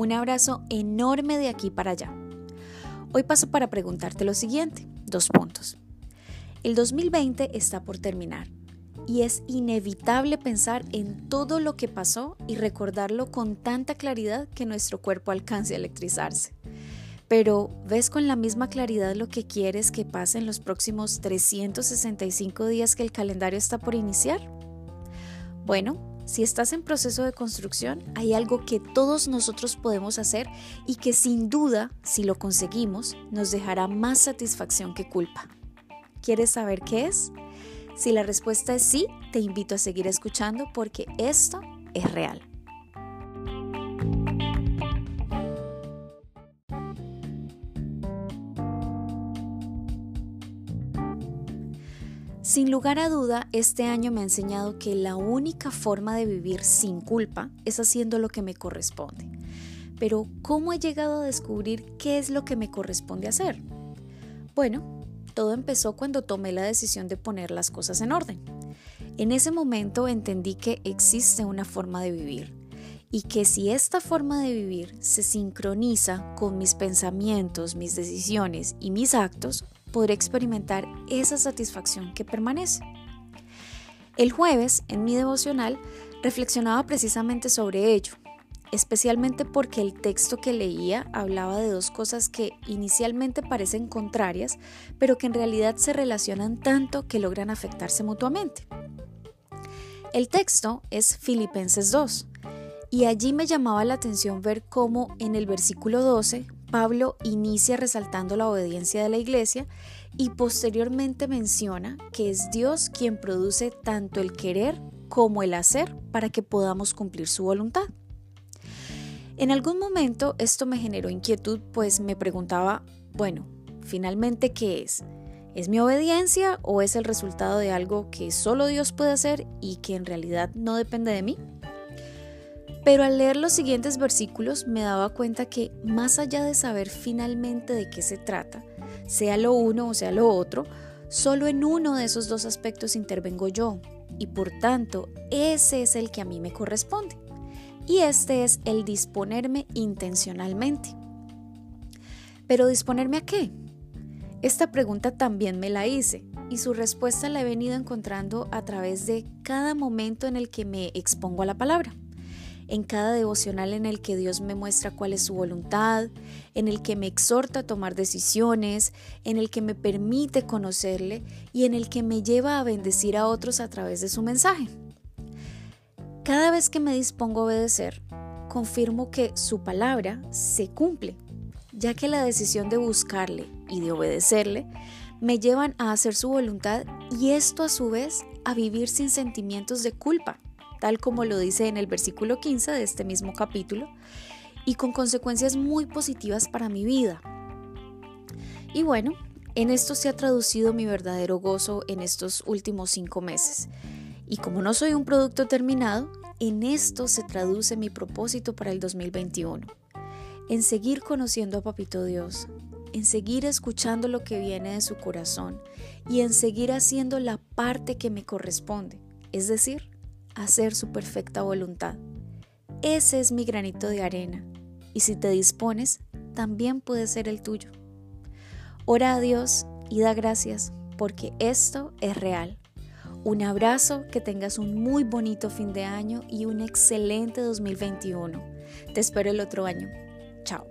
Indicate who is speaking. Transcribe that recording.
Speaker 1: Un abrazo enorme de aquí para allá. Hoy paso para preguntarte lo siguiente. Dos puntos. El 2020 está por terminar y es inevitable pensar en todo lo que pasó y recordarlo con tanta claridad que nuestro cuerpo alcance a electrizarse. Pero, ¿ves con la misma claridad lo que quieres que pase en los próximos 365 días que el calendario está por iniciar? Bueno, si estás en proceso de construcción, hay algo que todos nosotros podemos hacer y que sin duda, si lo conseguimos, nos dejará más satisfacción que culpa. ¿Quieres saber qué es? Si la respuesta es sí, te invito a seguir escuchando porque esto es real. Sin lugar a duda, este año me ha enseñado que la única forma de vivir sin culpa es haciendo lo que me corresponde. Pero, ¿cómo he llegado a descubrir qué es lo que me corresponde hacer? Bueno, todo empezó cuando tomé la decisión de poner las cosas en orden. En ese momento entendí que existe una forma de vivir y que si esta forma de vivir se sincroniza con mis pensamientos, mis decisiones y mis actos, podré experimentar esa satisfacción que permanece. El jueves, en mi devocional, reflexionaba precisamente sobre ello, especialmente porque el texto que leía hablaba de dos cosas que inicialmente parecen contrarias, pero que en realidad se relacionan tanto que logran afectarse mutuamente. El texto es Filipenses 2, y allí me llamaba la atención ver cómo en el versículo 12 Pablo inicia resaltando la obediencia de la iglesia y posteriormente menciona que es Dios quien produce tanto el querer como el hacer para que podamos cumplir su voluntad. En algún momento esto me generó inquietud, pues me preguntaba, bueno, finalmente, ¿qué es? ¿Es mi obediencia o es el resultado de algo que solo Dios puede hacer y que en realidad no depende de mí? Pero al leer los siguientes versículos me daba cuenta que más allá de saber finalmente de qué se trata, sea lo uno o sea lo otro, solo en uno de esos dos aspectos intervengo yo y por tanto ese es el que a mí me corresponde. Y este es el disponerme intencionalmente. Pero disponerme a qué? Esta pregunta también me la hice y su respuesta la he venido encontrando a través de cada momento en el que me expongo a la palabra en cada devocional en el que Dios me muestra cuál es su voluntad, en el que me exhorta a tomar decisiones, en el que me permite conocerle y en el que me lleva a bendecir a otros a través de su mensaje. Cada vez que me dispongo a obedecer, confirmo que su palabra se cumple, ya que la decisión de buscarle y de obedecerle me llevan a hacer su voluntad y esto a su vez a vivir sin sentimientos de culpa tal como lo dice en el versículo 15 de este mismo capítulo, y con consecuencias muy positivas para mi vida. Y bueno, en esto se ha traducido mi verdadero gozo en estos últimos cinco meses. Y como no soy un producto terminado, en esto se traduce mi propósito para el 2021. En seguir conociendo a Papito Dios, en seguir escuchando lo que viene de su corazón y en seguir haciendo la parte que me corresponde, es decir, hacer su perfecta voluntad. Ese es mi granito de arena, y si te dispones, también puede ser el tuyo. Ora a Dios y da gracias, porque esto es real. Un abrazo, que tengas un muy bonito fin de año y un excelente 2021. Te espero el otro año. Chao.